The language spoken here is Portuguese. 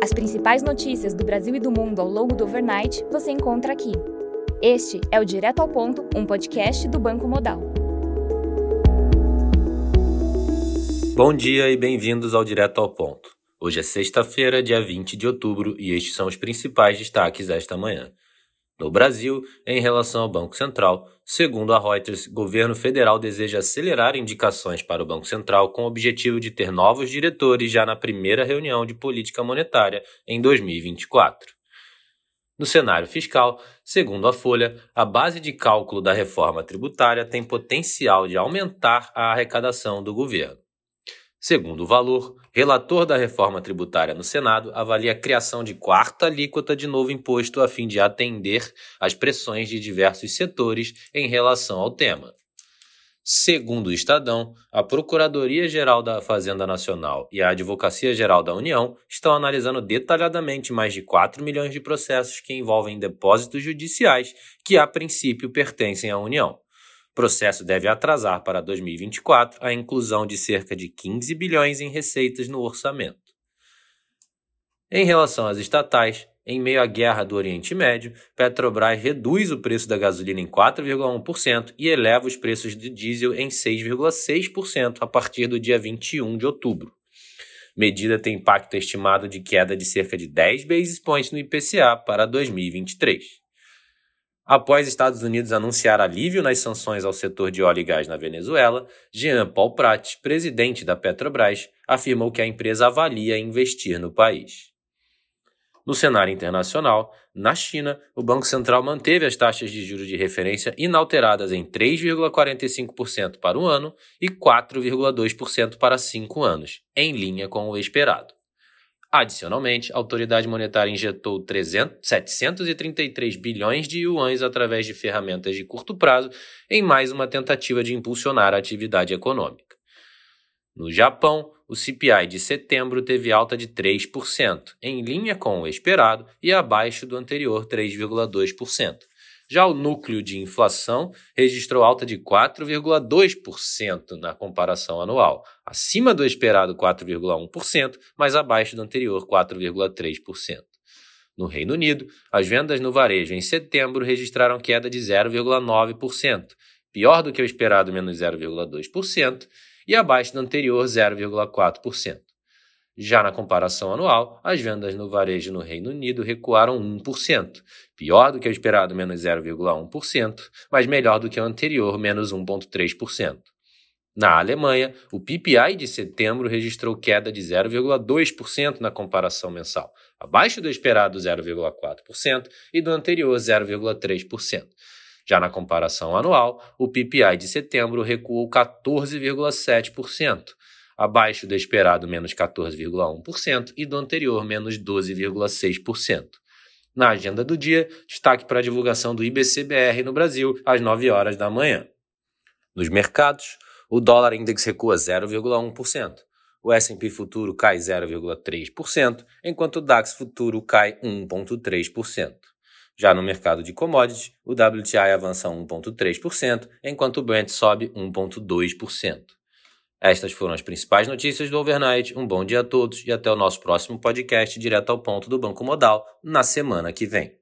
As principais notícias do Brasil e do mundo ao longo do overnight você encontra aqui. Este é o Direto ao Ponto, um podcast do Banco Modal. Bom dia e bem-vindos ao Direto ao Ponto. Hoje é sexta-feira, dia 20 de outubro, e estes são os principais destaques desta manhã. No Brasil, em relação ao Banco Central, segundo a Reuters, governo federal deseja acelerar indicações para o Banco Central com o objetivo de ter novos diretores já na primeira reunião de política monetária em 2024. No cenário fiscal, segundo a Folha, a base de cálculo da reforma tributária tem potencial de aumentar a arrecadação do governo. Segundo o valor, relator da reforma tributária no Senado avalia a criação de quarta alíquota de novo imposto a fim de atender às pressões de diversos setores em relação ao tema. Segundo o Estadão, a Procuradoria-Geral da Fazenda Nacional e a Advocacia-Geral da União estão analisando detalhadamente mais de 4 milhões de processos que envolvem depósitos judiciais que, a princípio, pertencem à União processo deve atrasar para 2024 a inclusão de cerca de 15 bilhões em receitas no orçamento. Em relação às estatais, em meio à guerra do Oriente Médio, Petrobras reduz o preço da gasolina em 4,1% e eleva os preços de diesel em 6,6% a partir do dia 21 de outubro. Medida tem impacto estimado de queda de cerca de 10 basis points no IPCA para 2023. Após Estados Unidos anunciar alívio nas sanções ao setor de óleo e gás na Venezuela, Jean Paul Prat, presidente da Petrobras, afirmou que a empresa avalia investir no país. No cenário internacional, na China, o Banco Central manteve as taxas de juros de referência inalteradas em 3,45% para o ano e 4,2% para cinco anos, em linha com o esperado. Adicionalmente, a autoridade monetária injetou 300, 733 bilhões de yuans através de ferramentas de curto prazo em mais uma tentativa de impulsionar a atividade econômica. No Japão, o CPI de setembro teve alta de 3%, em linha com o esperado e abaixo do anterior 3,2%. Já o núcleo de inflação registrou alta de 4,2% na comparação anual, acima do esperado 4,1%, mas abaixo do anterior 4,3%. No Reino Unido, as vendas no varejo em setembro registraram queda de 0,9%, pior do que o esperado menos 0,2%, e abaixo do anterior 0,4%. Já na comparação anual, as vendas no varejo no Reino Unido recuaram 1%, pior do que o esperado menos 0,1%, mas melhor do que o anterior menos 1,3%. Na Alemanha, o PPI de setembro registrou queda de 0,2% na comparação mensal, abaixo do esperado 0,4% e do anterior 0,3%. Já na comparação anual, o PPI de setembro recuou 14,7%, abaixo do esperado menos 14,1% e do anterior menos 12,6%. Na agenda do dia, destaque para a divulgação do IBCBR no Brasil às 9 horas da manhã. Nos mercados, o dólar index recua 0,1%, o S&P futuro cai 0,3%, enquanto o DAX futuro cai 1,3%. Já no mercado de commodities, o WTI avança 1,3%, enquanto o Brent sobe 1,2%. Estas foram as principais notícias do Overnight. Um bom dia a todos e até o nosso próximo podcast direto ao ponto do Banco Modal na semana que vem.